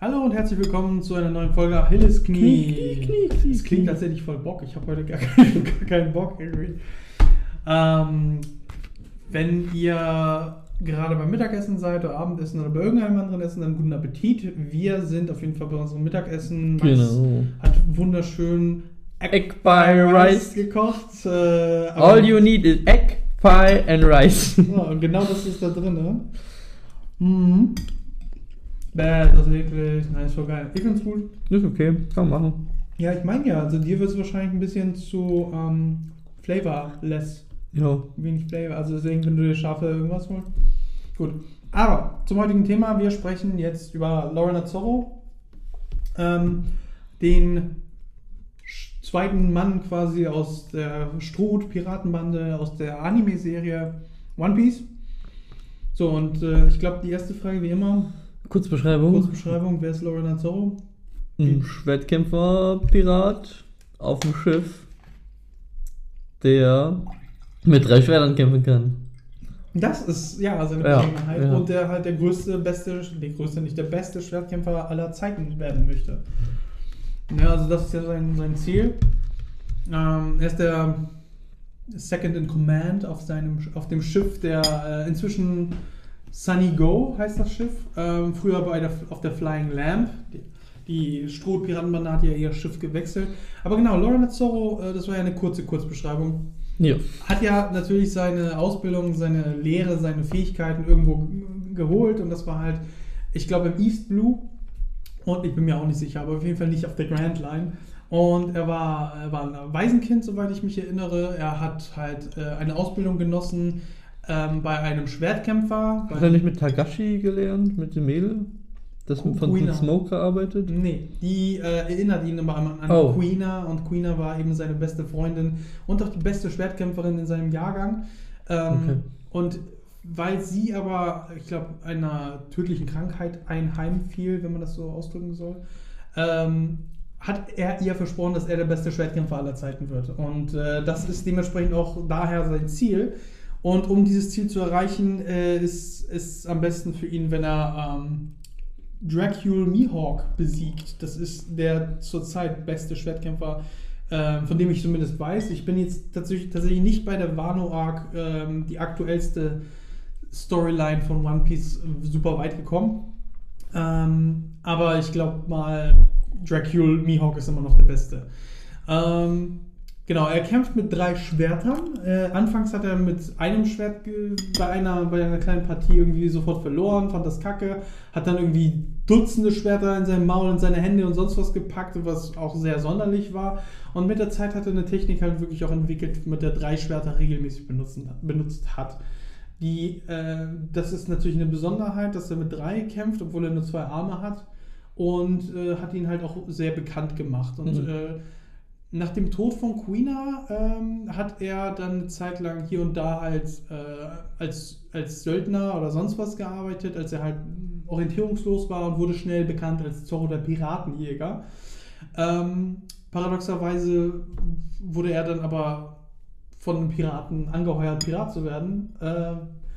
Hallo und herzlich willkommen zu einer neuen Folge Achilles Knie. Knie, Knie, Knie, Es klingt tatsächlich voll Bock. Ich habe heute gar keinen, gar keinen Bock irgendwie. Ähm, wenn ihr gerade beim Mittagessen seid oder Abendessen oder bei irgendeinem anderen Essen, dann guten Appetit. Wir sind auf jeden Fall bei unserem Mittagessen. Max Genau. Hat wunderschön Egg pie rice. gekocht. Äh, All you need is egg, pie and rice. Ja, und genau das ist da drin, ne? Mhm. Bäh, das ist eklig. Nein, ist voll geil. Ich find's gut. Ist okay, kann man machen. Ja, ich meine ja, also dir wird es wahrscheinlich ein bisschen zu ähm, flavorless. Ja. Wenig Flavor. Also deswegen, wenn du dir scharfe irgendwas holst. Gut. Aber zum heutigen Thema, wir sprechen jetzt über Lorena Zorro. Ähm, den zweiten Mann quasi aus der Stroh-Piratenbande, aus der Anime-Serie One Piece. So, und äh, ich glaube, die erste Frage wie immer, Kurzbeschreibung. Kurzbeschreibung, wer ist Lorena Zorro? Ein Schwertkämpfer, Pirat auf dem Schiff, der mit drei Schwertern kämpfen kann. Das ist ja seine Ja, ja. und der halt der größte, beste, der größte, nicht der beste Schwertkämpfer aller Zeiten werden möchte. Ja, also das ist ja sein, sein Ziel. Ähm, er ist der Second in Command auf seinem auf dem Schiff, der äh, inzwischen Sunny Go heißt das Schiff. Ähm, früher bei der, auf der Flying Lamp. Die, die Stroh-Piratenbande hat ja ihr Schiff gewechselt. Aber genau, Lorena Zorro, äh, das war ja eine kurze Kurzbeschreibung Ja. hat ja natürlich seine Ausbildung, seine Lehre, seine Fähigkeiten irgendwo geholt und das war halt, ich glaube im East Blue und ich bin mir auch nicht sicher, aber auf jeden Fall nicht auf der Grand Line. Und er war, er war ein Waisenkind, soweit ich mich erinnere. Er hat halt äh, eine Ausbildung genossen ähm, bei einem Schwertkämpfer. Hat er nicht mit Tagashi gelernt, mit dem Mädel? Das von, Kuina. von Smoke gearbeitet? Nee, die äh, erinnert ihn immer an, an Oh. Queena und Queena war eben seine beste Freundin und auch die beste Schwertkämpferin in seinem Jahrgang. Ähm, Okay. Und weil sie aber, ich glaube, einer tödlichen Krankheit einheimfiel, wenn man das so ausdrücken soll, ähm, hat er ihr versprochen, dass er der beste Schwertkämpfer aller Zeiten wird. Und äh, das ist dementsprechend auch daher sein Ziel. Und um dieses Ziel zu erreichen, äh, ist es am besten für ihn, wenn er ähm, Dracul Mihawk besiegt. Das ist der zurzeit beste Schwertkämpfer, ähm, von dem ich zumindest weiß. Ich bin jetzt tatsächlich, tatsächlich nicht bei der Wano Arc, ähm, die aktuellste Storyline von One Piece, super weit gekommen. Ähm, aber ich glaube mal, Dracul Mihawk ist immer noch der Beste. Ähm, genau, er kämpft mit drei Schwertern. Äh, anfangs hat er mit einem Schwert bei einer, bei einer kleinen Partie irgendwie sofort verloren, fand das kacke, hat dann irgendwie Dutzende Schwerter in seinem Maul, in seine Hände und sonst was gepackt, was auch sehr sonderlich war. Und mit der Zeit hat er eine Technik halt wirklich auch entwickelt, mit der drei Schwerter regelmäßig benutzen, benutzt hat. Die, äh, das ist natürlich eine Besonderheit, dass er mit drei kämpft, obwohl er nur zwei Arme hat. Und äh, hat ihn halt auch sehr bekannt gemacht. Und Mhm. Nach dem Tod von Queena ähm, hat er dann eine Zeit lang hier und da halt äh, als, als Söldner oder sonst was gearbeitet, als er halt orientierungslos war und wurde schnell bekannt als Zorro der Piratenjäger. Ähm, paradoxerweise wurde er dann aber von einem Piraten angeheuert, Pirat zu werden, äh,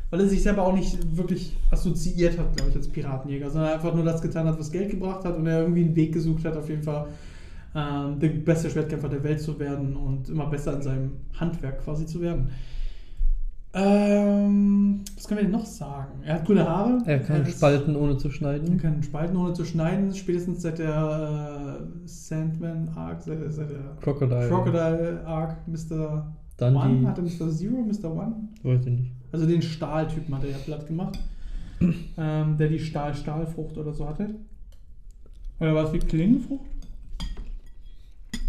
weil er sich selber auch nicht wirklich assoziiert hat, glaube ich, als Piratenjäger, sondern einfach nur das getan hat, was Geld gebracht hat und er irgendwie einen Weg gesucht hat, auf jeden Fall ähm, der beste Schwertkämpfer der Welt zu werden und immer besser in seinem Handwerk quasi zu werden. Ähm, was können wir denn noch sagen? Er hat grüne Haare. Er kann ist- spalten ohne zu er schneiden. kann spalten ohne zu schneiden, spätestens seit der äh, Sandman Arc, seit, seit der Crocodile. Crocodile Arc, Mr. Dann One, die. hatte Mr. Zero, Mr. One. Weiß ich nicht. Also den Stahltypen hat er ja platt gemacht. ähm, der die Stahl-Stahlfrucht oder so hatte. Oder war es wie Klingenfrucht?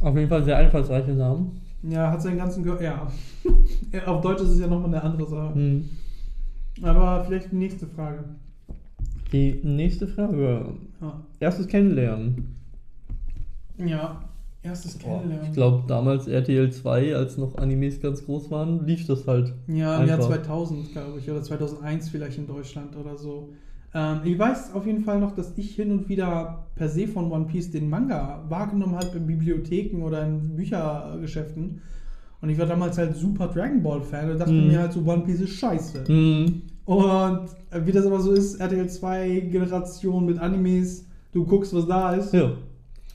Auf jeden Fall sehr einfallsreiche Namen. Ja, hat seinen ganzen Gehör. Ja. Auf Deutsch ist es ja nochmal eine andere Sache. Hm. Aber vielleicht die nächste Frage. Die nächste Frage. Ja, Erstes Kennenlernen. ja. erstes Kennenlernen. ich glaube, damals RTL 2, als noch Animes ganz groß waren, lief das halt. Ja, im Jahr Einfach. 2000, glaube ich, oder 2001 vielleicht in Deutschland oder so. Ähm, ich weiß auf jeden Fall noch, dass ich hin und wieder per se von One Piece den Manga wahrgenommen habe in Bibliotheken oder in Büchergeschäften. Und ich war damals halt super Dragon Ball Fan und dachte Mhm. mir halt so, One Piece ist scheiße. Hm. Und äh, wie das aber so ist, RTL 2 Generation mit Animes, du guckst, was da ist. Ja.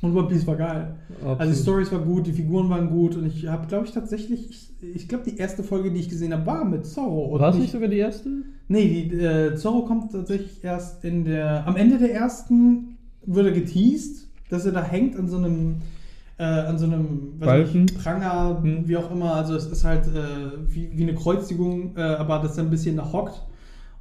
Und One Piece war geil. Absolut. Also die Stories war gut, die Figuren waren gut und ich habe, glaube ich, tatsächlich, ich, ich glaube, die erste Folge, die ich gesehen habe, war mit Zorro. War es nicht sogar die erste? Nee, die, äh, Zorro kommt tatsächlich erst in der. Am Ende der ersten wird er geteased, dass er da hängt an so einem. Äh, an so einem Balken? nicht, Pranger, Hm. wie auch immer. Also es ist halt äh, wie, wie eine Kreuzigung, äh, aber dass er ein bisschen da hockt.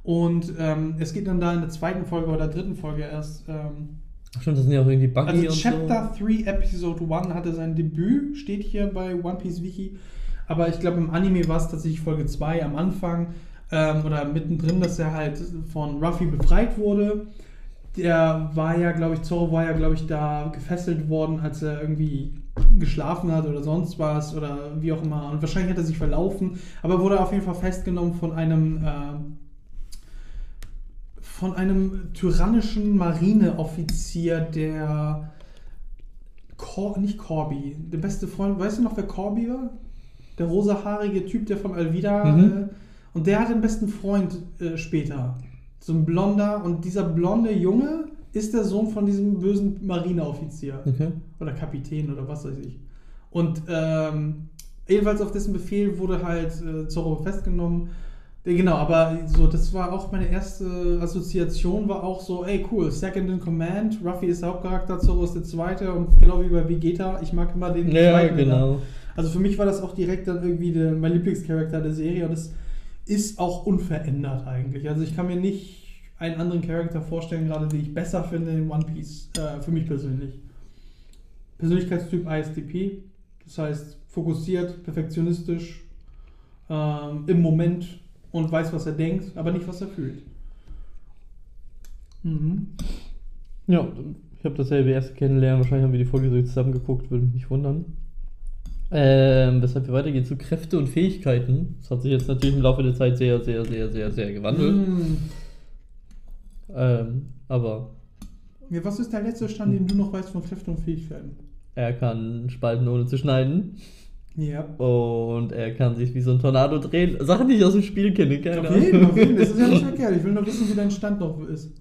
Und ähm, es geht dann da in der zweiten Folge oder dritten Folge erst. Ähm, Ach stimmt, das sind ja auch irgendwie Buggy also und Chapter 3 Episode 1 hatte sein Debüt, steht hier bei One Piece Wiki. Aber ich glaube, im Anime war es tatsächlich Folge 2 am Anfang ähm, oder mittendrin, dass er halt von Ruffy befreit wurde. Der war ja, glaube ich, Zorro war ja, glaube ich, da gefesselt worden, als er irgendwie geschlafen hat oder sonst was oder wie auch immer. Und wahrscheinlich hat er sich verlaufen, aber wurde auf jeden Fall festgenommen von einem. ähm, von einem tyrannischen Marineoffizier, der Cor nicht Corby, der beste Freund, weißt du noch, wer Corby war? Der rosahaarige Typ, der von Alvida Mhm. äh, und der hat den besten Freund äh, später. So ein blonder und dieser blonde Junge ist der Sohn von diesem bösen Marineoffizier. Okay. oder Kapitän oder was weiß ich. Und ähm, jedenfalls auf dessen Befehl wurde halt äh, Zorro festgenommen. Genau, aber so, das war auch meine erste Assoziation, war auch so, ey cool, Second in Command, Ruffy ist der Hauptcharakter, Zorro ist der zweite und genau wie bei Vegeta, ich mag immer den Ja, zweiten. genau. Also für mich war das auch direkt dann irgendwie der, mein Lieblingscharakter der Serie und es ist auch unverändert eigentlich. Also ich kann mir nicht einen anderen Charakter vorstellen, gerade den ich besser finde in One Piece, äh, für mich persönlich. Persönlichkeitstyp ISTP, das heißt fokussiert, perfektionistisch, ähm, im Moment und weiß, was er denkt, aber nicht, was er fühlt. Mhm. Ja, ich habe dasselbe erste kennenlernen. Wahrscheinlich haben wir die Folge so zusammen geguckt, würde mich nicht wundern. Ähm, weshalb wir weitergehen zu Kräfte und Fähigkeiten. Das hat sich jetzt natürlich im Laufe der Zeit sehr, sehr, sehr, sehr, sehr gewandelt. Mhm. Ähm, aber Ja, was ist der letzte Stand, den du noch weißt von Kräften und Fähigkeiten? er kann spalten ohne zu schneiden. Ja. Und er kann sich wie so ein Tornado drehen. Sachen, die ich aus dem Spiel kenne, keine Auf jeden, auf jeden. Ahnung. Das ist ja nicht verkehrt. Ich will nur wissen, wie dein Stand noch ist.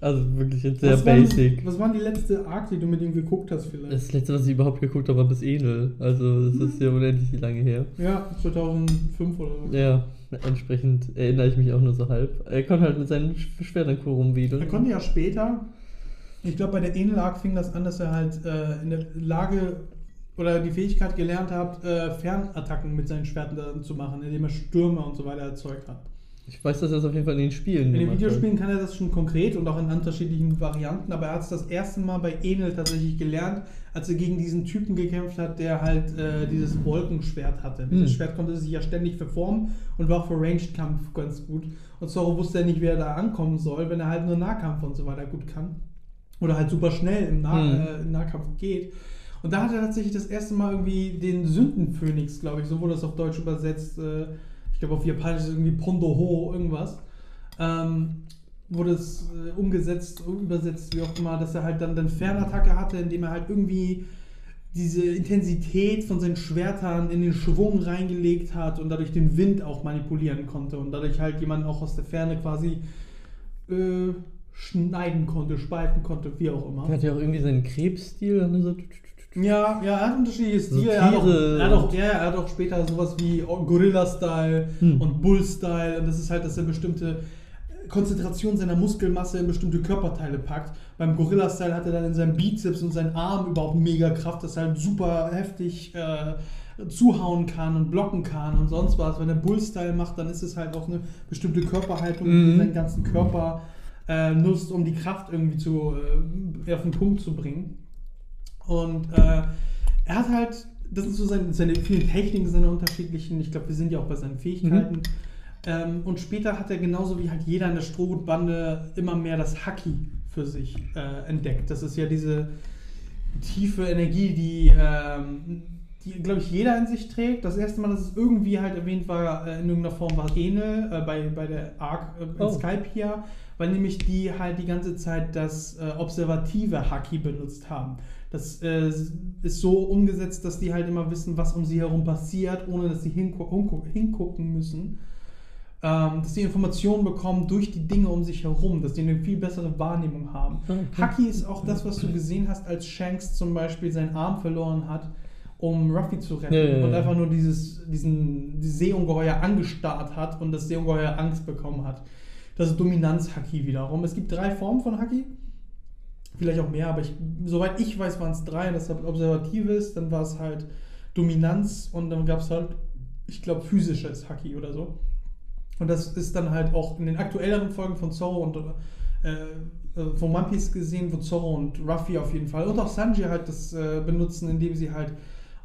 Also wirklich jetzt sehr was basic. War, was war die letzte Arc, die du mit ihm geguckt hast vielleicht? Das letzte, was ich überhaupt geguckt habe, war bis Enel. Also, das ist ja unendlich lange her. ja, 2005 oder so. Ja, entsprechend erinnere ich mich auch nur so halb. Er kann halt mit seinen Sch- Schwertern cool rumwedeln. Er konnte ja später, ich glaube bei der Enel Arc fing das an, dass er halt äh, in der Lage oder die Fähigkeit gelernt hat, äh, Fernattacken mit seinen Schwertern zu machen, indem er Stürme und so weiter erzeugt hat. Ich weiß, dass er es auf jeden Fall in den Spielen In den Videospielen kann er das schon konkret und auch in unterschiedlichen Varianten, aber er hat es das erste Mal bei Enel tatsächlich gelernt, als er gegen diesen Typen gekämpft hat, der halt äh, dieses Wolkenschwert hatte. Dieses Hm. Schwert konnte sich ja ständig verformen und war auch für Ranged-Kampf ganz gut. Und Zorro wusste ja nicht, wer da ankommen soll, wenn er halt nur Nahkampf und so weiter gut kann. Oder halt super schnell im, nah Hm. äh, im Nahkampf geht. Und da hat er tatsächlich das erste Mal irgendwie den Sündenphönix, glaube ich, so wurde das auf Deutsch übersetzt. Äh, ich glaube auf Japanisch ist irgendwie Pondoho, irgendwas. Ähm, wurde es äh, umgesetzt, übersetzt, wie auch immer, dass er halt dann eine Fernattacke hatte, indem er halt irgendwie diese Intensität von seinen Schwertern in den Schwung reingelegt hat und dadurch den Wind auch manipulieren konnte und dadurch halt jemanden auch aus der Ferne quasi äh, schneiden konnte, spalten konnte, wie auch immer. Er hat ja auch irgendwie seinen Krebsstil. dann so- Ja, ja, er hat unterschiedliche Stile. er, hat auch, er, hat auch, ja, er hat auch später sowas wie Gorilla-Style Hm. und Bull-Style. Und das ist halt, dass er bestimmte Konzentration seiner Muskelmasse in bestimmte Körperteile packt. Beim Gorilla-Style hat er dann in seinem Bizeps und seinen Arm überhaupt mega Kraft, dass er halt super heftig äh, zuhauen kann und blocken kann und sonst was. Wenn er Bull-Style macht, dann ist es halt auch eine bestimmte Körperhaltung, die Mhm. seinen ganzen Körper äh, nutzt, um die Kraft irgendwie zu, äh, auf den Punkt zu bringen. Und äh, er hat halt, das sind so seine, seine vielen Techniken, seine unterschiedlichen, ich glaube, wir sind ja auch bei seinen Fähigkeiten. Ähm, und später hat er genauso wie halt jeder in der Strohgutbande immer mehr das Haki für sich äh, entdeckt. Das ist ja diese tiefe Energie, die, ähm, die glaube ich, jeder in sich trägt. Das erste Mal, dass es irgendwie halt erwähnt war, äh, in irgendeiner Form war Enel äh, bei, bei der Arc äh, in Oh. Skype hier, weil nämlich die halt die ganze Zeit das äh, observative Haki benutzt haben. Das äh, ist so umgesetzt, dass die halt immer wissen, was um sie herum passiert, ohne dass sie hingu hingu hingucken müssen. ähm, dass die Informationen bekommen durch die Dinge um sich herum, dass die eine viel bessere Wahrnehmung haben. Haki ist auch das, was du gesehen hast, als Shanks zum Beispiel seinen Arm verloren hat, um Ruffy zu retten Ja, ja, ja. und einfach nur dieses, diesen dieses Seeungeheuer angestarrt hat und das Seeungeheuer Angst bekommen hat. Das ist Dominanz-Haki wiederum. Es gibt drei Formen von Haki. Vielleicht auch mehr, aber ich, soweit ich weiß, waren es drei. Das ist Observatives, dann war es halt Dominanz und dann gab es halt, ich glaube, physisches Haki oder so. Und das ist dann halt auch in den aktuelleren Folgen von Zorro und äh, äh, von One Piece gesehen, wo Zorro und Ruffy auf jeden Fall und auch Sanji halt das äh, benutzen, indem sie halt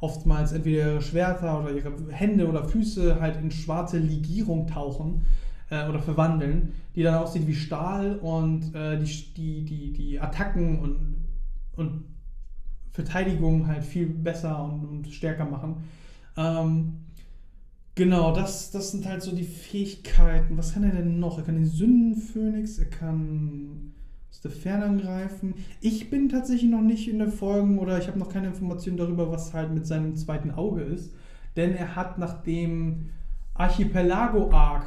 oftmals entweder ihre Schwerter oder ihre Hände oder Füße halt in schwarze Legierung tauchen äh, oder verwandeln, die dann aussieht wie Stahl und äh, die, die, die, die Attacken und, und Verteidigung halt viel besser und, und stärker machen. Ähm, genau, das, das sind halt so die Fähigkeiten. Was kann er denn noch? Er kann den Sündenphönix, er kann aus der Ferne angreifen. Ich bin tatsächlich noch nicht in der Folgen oder ich habe noch keine Informationen darüber, was halt mit seinem zweiten Auge ist. Denn er hat nach dem Archipelago-Arc,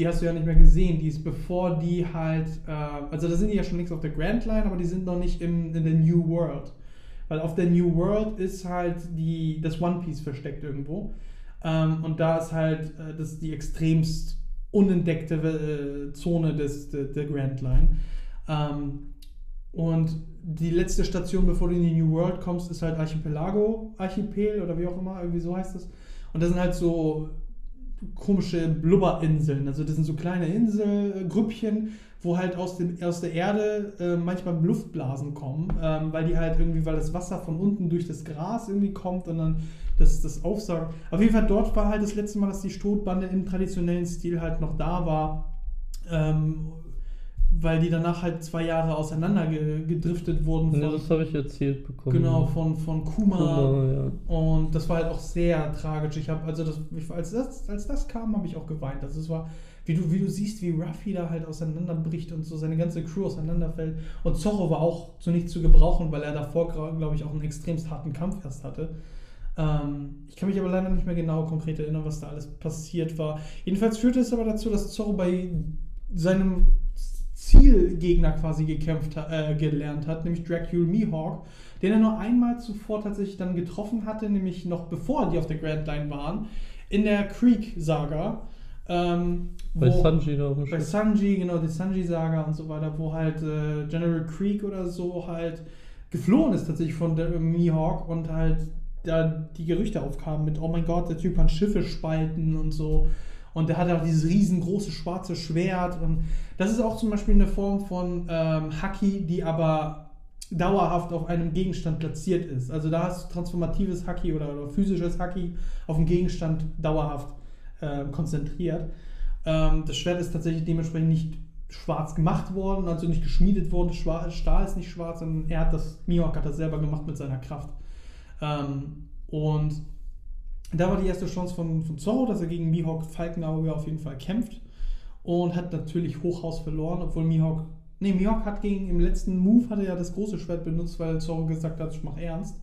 die hast du ja nicht mehr gesehen, die ist bevor die halt, äh, also da sind die ja schon längst auf der Grand Line, aber die sind noch nicht im, in der New World. Weil auf der New World ist halt die, das One Piece versteckt irgendwo. Ähm, und da ist halt äh, das die extremst unentdeckte äh, Zone des, der, der Grand Line. Ähm, und die letzte Station, bevor du in die New World kommst, ist halt Archipelago, Archipel oder wie auch immer, irgendwie so heißt das. Und das sind halt so komische Blubberinseln. Also das sind so kleine Inselgrüppchen, wo halt aus, dem, aus der Erde äh, manchmal Luftblasen kommen, ähm, weil die halt irgendwie, weil das Wasser von unten durch das Gras irgendwie kommt und dann das, das aufsaugt. Auf jeden Fall dort war halt das letzte Mal, dass die Strohbande im traditionellen Stil halt noch da war. Ähm, weil die danach halt zwei Jahre auseinander ge gedriftet wurden. Ja, Von, das habe ich erzählt bekommen. genau, von, von Kuma. Kuma, ja. Und das war halt auch sehr tragisch. Ich habe, also das, ich, als, das, als das kam, habe ich auch geweint. Also es war, wie du, wie du siehst, wie Ruffy da halt auseinanderbricht und so seine ganze Crew auseinanderfällt. Und Zorro war auch zu nichts zu gebrauchen, weil er davor, glaube ich, auch einen extremst harten Kampf erst hatte. Ähm, ich kann mich aber leider nicht mehr genau konkret erinnern, was da alles passiert war. Jedenfalls führte es aber dazu, dass Zorro bei seinem Zielgegner quasi gekämpft äh, gelernt hat, nämlich Dracula Mihawk, den er nur einmal zuvor tatsächlich dann getroffen hatte, nämlich noch bevor die auf der Grand Line waren, in der Creek-Saga. Ähm, Bei wo- Sanji da auf dem bei. Sanji, genau, die Sanji-Saga und so weiter, wo halt äh, General Creek oder so halt geflohen ist tatsächlich von der Mihawk und halt da die Gerüchte aufkamen mit, oh mein Gott, der Typ kann Schiffe spalten und so. Und der hat auch dieses riesengroße schwarze Schwert. Und das ist auch zum Beispiel eine Form von ähm, Haki, die aber dauerhaft auf einem Gegenstand platziert ist. Also da hast du transformatives Haki oder, oder physisches Haki auf dem Gegenstand dauerhaft äh, konzentriert. Ähm, das Schwert ist tatsächlich dementsprechend nicht schwarz gemacht worden, also nicht geschmiedet worden. Stahl ist nicht schwarz, sondern er hat das, Mihawk hat das selber gemacht mit seiner Kraft. Ähm, und da war die erste Chance von, von Zorro, dass er gegen Mihawk Falkenauge auf jeden Fall kämpft. Und hat natürlich Hochhaus verloren, obwohl Mihawk. Nee, Mihawk hat gegen im letzten Move hat er ja das große Schwert benutzt, weil Zorro gesagt hat, ich mach ernst.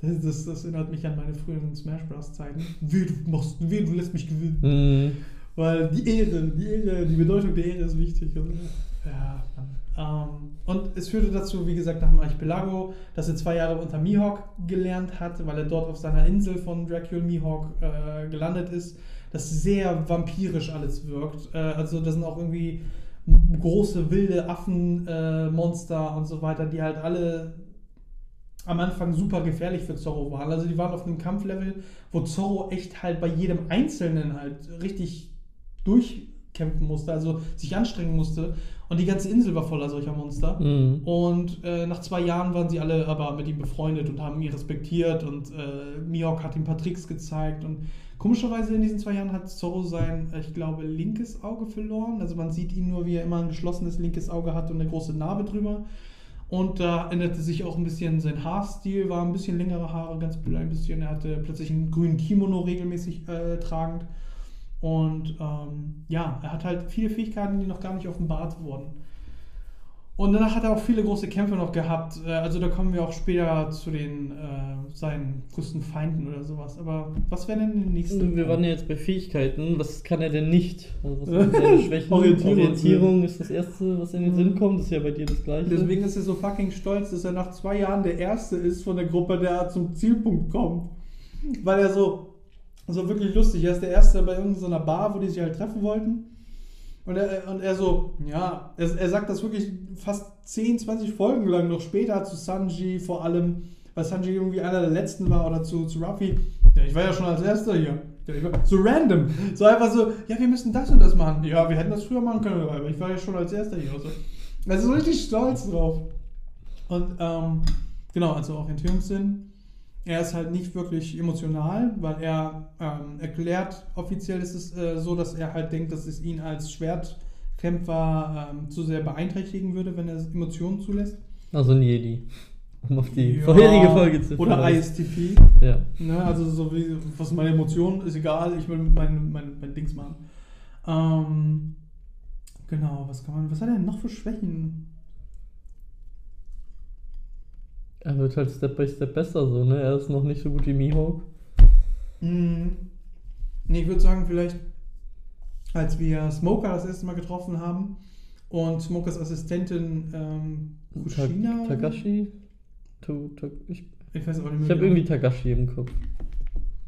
Das, das, das erinnert mich an meine früheren Smash Bros. Zeiten. Weh, du machst, weh, du lässt mich gewinnen. Mhm. Weil die Ehre, die Ehre, die Bedeutung der Ehre ist wichtig. Und, ja, ähm, und es führte dazu, wie gesagt, nach dem Archipelago, dass er zwei Jahre unter Mihawk gelernt hat, weil er dort auf seiner Insel von Dracula Mihawk äh, gelandet ist, das sehr vampirisch alles wirkt. Äh, also da sind auch irgendwie große wilde Affenmonster äh, und so weiter, die halt alle am Anfang super gefährlich für Zorro waren. Also die waren auf einem Kampflevel, wo Zorro echt halt bei jedem Einzelnen halt richtig durchkämpfen musste, also sich anstrengen musste. Und die ganze Insel war voller solcher Monster. Mhm. Und äh, nach zwei Jahren waren sie alle aber mit ihm befreundet und haben ihn respektiert und äh, Mihawk hat ihm ein paar Tricks gezeigt und komischerweise in diesen zwei Jahren hat Zorro sein, äh, ich glaube, linkes Auge verloren. Also man sieht ihn nur, wie er immer ein geschlossenes linkes Auge hat und eine große Narbe drüber. Und da änderte sich auch ein bisschen sein Haarstil, war ein bisschen längere Haare, ganz ein bisschen. Er hatte plötzlich einen grünen Kimono regelmäßig äh, tragend. Und ähm, ja, er hat halt viele Fähigkeiten, die noch gar nicht offenbart wurden. Und danach hat er auch viele große Kämpfe noch gehabt. Äh, Also da kommen wir auch später zu den äh, seinen größten Feinden oder sowas. Aber was wären denn die nächsten? Wir waren ja jetzt bei Fähigkeiten. Was kann er denn nicht? Also was sind seine Schwächen? Orientierung. Orientierung ist das Erste, was in den Sinn kommt. Das ist ja bei dir das Gleiche. Deswegen ist er so fucking stolz, dass er nach zwei Jahren der Erste ist von der Gruppe, der zum Zielpunkt kommt. Weil er so, so wirklich lustig, er ist der Erste bei irgendeiner Bar, wo die sich halt treffen wollten. Und er, und er so, ja, er, er sagt das wirklich fast 10, 20 Folgen lang noch später zu Sanji vor allem, weil Sanji irgendwie einer der Letzten war oder zu, zu Ruffy. Ja, ich war ja schon als Erster hier. War, so random. So einfach so, ja, wir müssen das und das machen. Ja, wir hätten das früher machen können, aber ich war ja schon als Erster hier. Also, also so richtig stolz drauf. Und ähm, genau, also Orientierungssinn. Er ist halt nicht wirklich emotional, weil er ähm, erklärt, offiziell ist es äh, so, dass er halt denkt, dass es ihn als Schwertkämpfer ähm, zu sehr beeinträchtigen würde, wenn er Emotionen zulässt. Also ein Jedi. Um auf die Ja, vorherige Folge zu Oder verweisen. ISTP. Ja. Ne, also so wie, was meine Emotionen, ist egal, ich will mein, mein, mein Dings machen. Ähm, genau, was kann man, was hat er denn noch für Schwächen? Er wird halt Step by Step besser so, ne? Er ist noch nicht so gut wie Mihawk. Mhm. Nee, ich würde sagen, vielleicht, als wir Smoker das erste Mal getroffen haben und Smokers Assistentin ähm, Kushina. Ta Tagashi? Tu, ta ich Ich weiß auch nicht mehr. ich habe genau. irgendwie Tagashi im Kopf.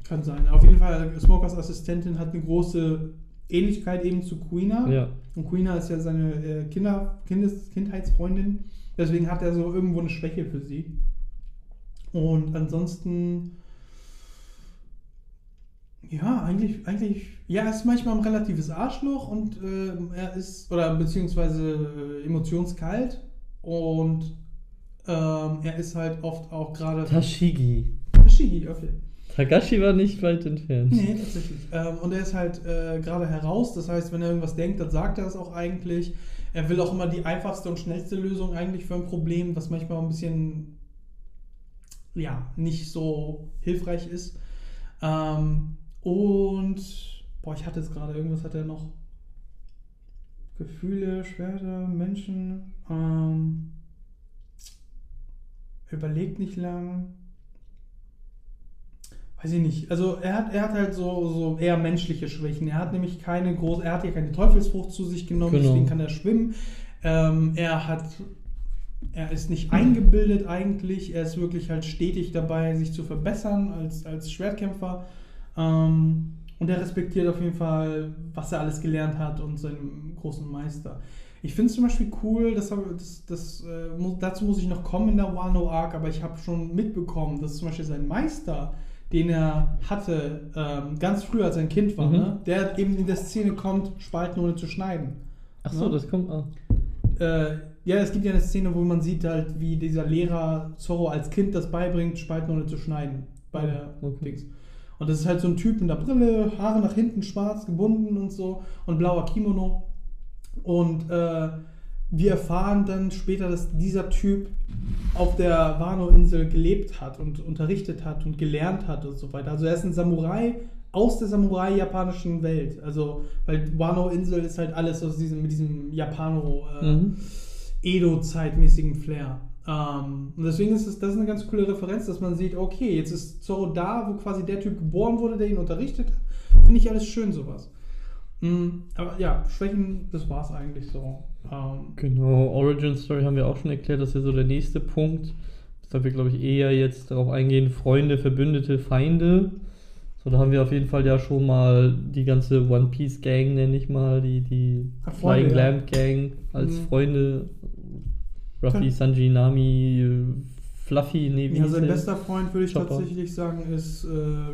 Kann sein. Auf jeden Fall, Smokers Assistentin hat eine große Ähnlichkeit eben zu Queena. Ja. Und Queena ist ja seine äh, Kinder, Kindes, Kindheitsfreundin. Deswegen hat er so irgendwo eine Schwäche für sie. Und ansonsten, ja, eigentlich, eigentlich, ja, er ist manchmal ein relatives Arschloch und äh, er ist, oder beziehungsweise äh, emotionskalt und ähm, er ist halt oft auch gerade. Tashigi. Tashigi, okay. Tagashi war nicht weit entfernt. Nee, tatsächlich. Ähm, und er ist halt äh, gerade heraus, das heißt, wenn er irgendwas denkt, dann sagt er es auch eigentlich. Er will auch immer die einfachste und schnellste Lösung eigentlich für ein Problem, was manchmal ein bisschen, ja, nicht so hilfreich ist. Ähm, und, boah, ich hatte es gerade, irgendwas hat er noch. Gefühle, Schwerter, Menschen. Ähm, überlegt nicht lang weiß ich nicht. Also er hat, er hat halt so, so eher menschliche Schwächen. Er hat nämlich keine große, er hat ja keine Teufelsfrucht zu sich genommen, Genau. deswegen kann er schwimmen. Ähm, er hat, er ist nicht eingebildet eigentlich. Er ist wirklich halt stetig dabei, sich zu verbessern als, als Schwertkämpfer. Ähm, und er respektiert auf jeden Fall, was er alles gelernt hat und seinen großen Meister. Ich finde es zum Beispiel cool, das, das, das, äh, dazu muss ich noch kommen in der Wano Arc, aber ich habe schon mitbekommen, dass zum Beispiel sein Meister, den er hatte, ähm, ganz früh als er ein Kind war, Mhm. ne, der eben in der Szene kommt, spalten ohne zu schneiden. Ach so, Ja. das kommt. Ah. Äh, ja, es gibt ja eine Szene, wo man sieht halt, wie dieser Lehrer Zorro als Kind das beibringt, Spalten ohne zu schneiden. Bei der Okay. Dings. Und das ist halt so ein Typ mit einer Brille, Haare nach hinten schwarz gebunden und so und blauer Kimono. Und äh, wir erfahren dann später, dass dieser Typ auf der Wano-Insel gelebt hat und unterrichtet hat und gelernt hat und so weiter. Also er ist ein Samurai aus der Samurai-japanischen Welt. Also, weil Wano-Insel ist halt alles aus diesem, mit diesem Japano äh, Mhm. Edo-zeitmäßigen Flair. Ähm, und deswegen ist es, das ist eine ganz coole Referenz, dass man sieht, okay, jetzt ist Zorro da, wo quasi der Typ geboren wurde, der ihn unterrichtet hat. Finde ich alles schön, sowas. Mm, aber ja, Schwächen, das war es eigentlich so. Ähm, Genau, Origin Story haben wir auch schon erklärt, das ist ja so der nächste Punkt. Weshalb wir, glaube ich, eher jetzt darauf eingehen, Freunde, Verbündete, Feinde. So, da haben wir auf jeden Fall ja schon mal die ganze One Piece Gang, nenne ich mal, die, die Ach, Flying ja. Lamp Gang als Mhm. Freunde. Ruffy, Kann- Sanji, Nami, Fluffy, nee, wie ja, sein bester Freund, würde ich Chopper. tatsächlich sagen, ist äh,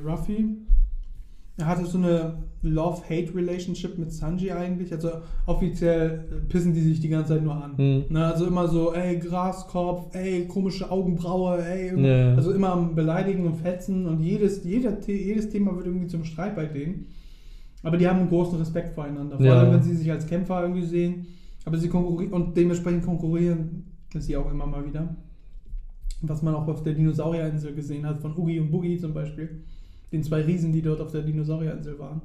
Ruffy. Er hatte so eine Love-Hate-Relationship mit Sanji eigentlich. Also offiziell pissen die sich die ganze Zeit nur an. Mhm. Ne, also immer so, ey, Graskopf, ey, komische Augenbraue, ey. Ja. Also immer am Beleidigen und Fetzen und jedes, jeder, jedes Thema wird irgendwie zum Streit bei denen. Aber die haben einen großen Respekt voreinander. Vor Ja. allem, wenn sie sich als Kämpfer irgendwie sehen. Aber sie konkurrieren und dementsprechend konkurrieren sie auch immer mal wieder. Was man auch auf der Dinosaurierinsel gesehen hat, von Ugi und Boogie zum Beispiel. Den zwei Riesen, die dort auf der Dinosaurierinsel waren.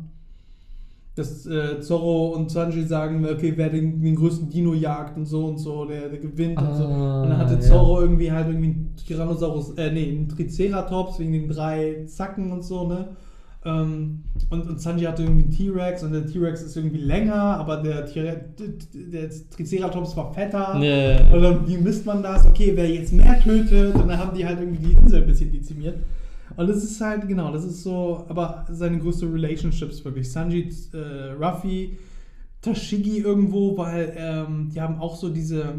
dass äh, Zorro und Sanji sagen, okay, wer den, den größten Dino jagt und so und so, der, der gewinnt und so. Ah, Und dann hatte ja. Zorro irgendwie halt irgendwie einen Tyrannosaurus, äh, nee, einen Triceratops wegen den drei Zacken und so, ne? Ähm, und, und Sanji hatte irgendwie einen T-Rex und der T-Rex ist irgendwie länger, aber der, der Triceratops war fetter. Ja, ja, ja. Und dann, wie misst man das? Okay, wer jetzt mehr tötet? Und dann haben die halt irgendwie die Insel ein bisschen dezimiert. Und das ist halt, genau, das ist so, aber seine größte Relationships wirklich. Sanji, äh, Ruffy, Tashigi irgendwo, weil ähm, die haben auch so diese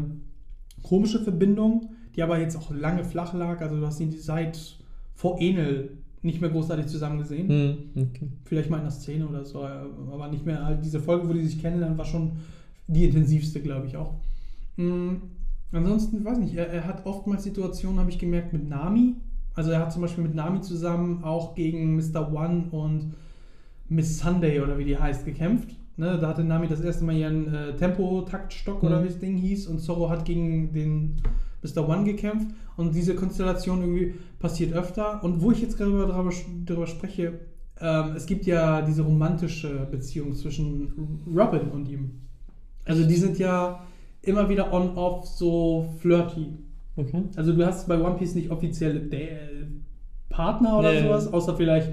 komische Verbindung, die aber jetzt auch lange flach lag. Also du hast die seit vor Enel nicht mehr großartig zusammen gesehen. Hm, okay. Vielleicht mal in der Szene oder so, aber nicht mehr. Halt diese Folge, wo die sich kennenlernen, war schon die intensivste, glaube ich auch. Mm, ansonsten, weiß nicht, er, er hat oftmals Situationen, habe ich gemerkt, mit Nami. Also er hat zum Beispiel mit Nami zusammen auch gegen Mr. One und Miss Sunday oder wie die heißt, gekämpft. Ne, da hatte Nami das erste Mal ihren äh, Tempo-Taktstock oder Mhm. wie das Ding hieß und Zorro hat gegen den Mr. One gekämpft und diese Konstellation irgendwie passiert öfter. Und wo ich jetzt gerade darüber, darüber spreche, ähm, es gibt ja diese romantische Beziehung zwischen Robin und ihm. Also die sind ja immer wieder on-off so flirty. Okay. Also du hast bei One Piece nicht offizielle Da- Partner oder Nee. sowas, außer vielleicht